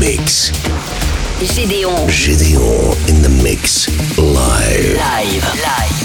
mix. Gédéon Gideon in the mix live. live. Live.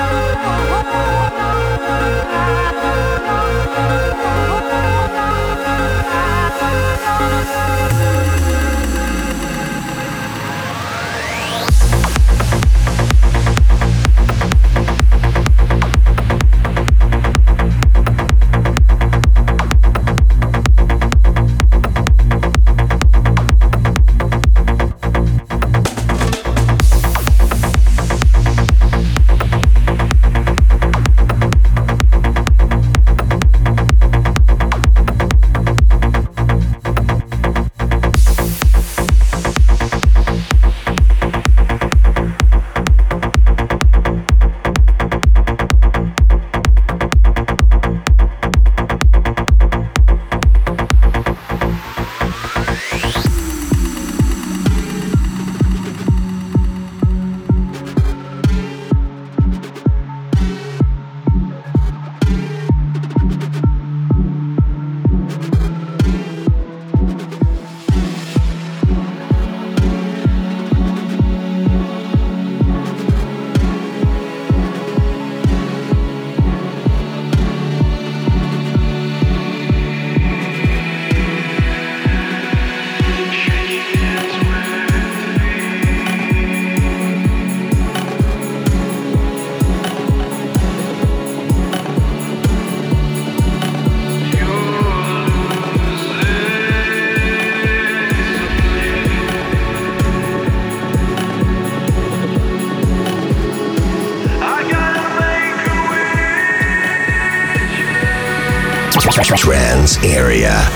Thank you. Area.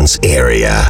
Area, area,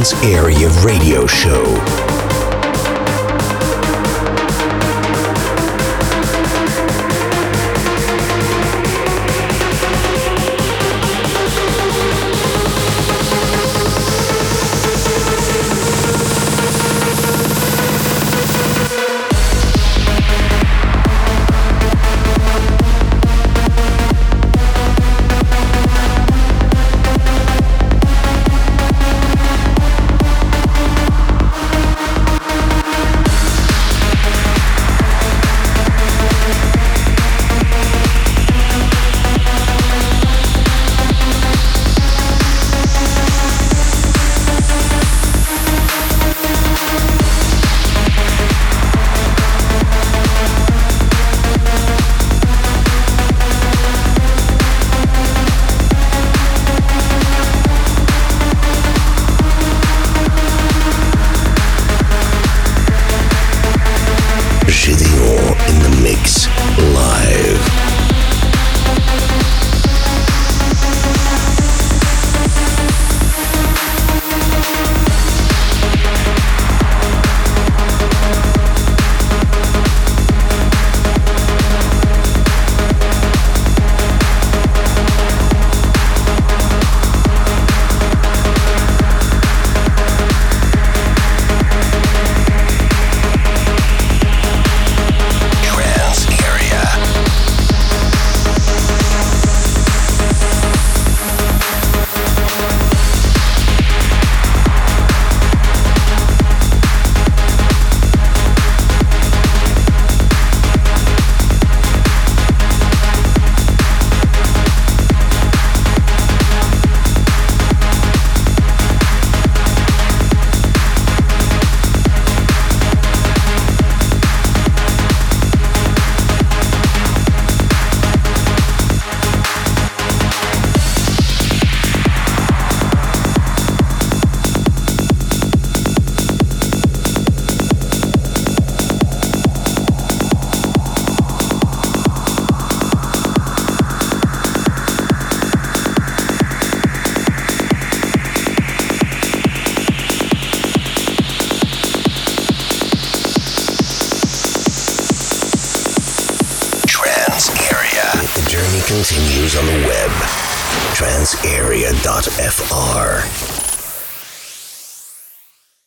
Area Radio Show.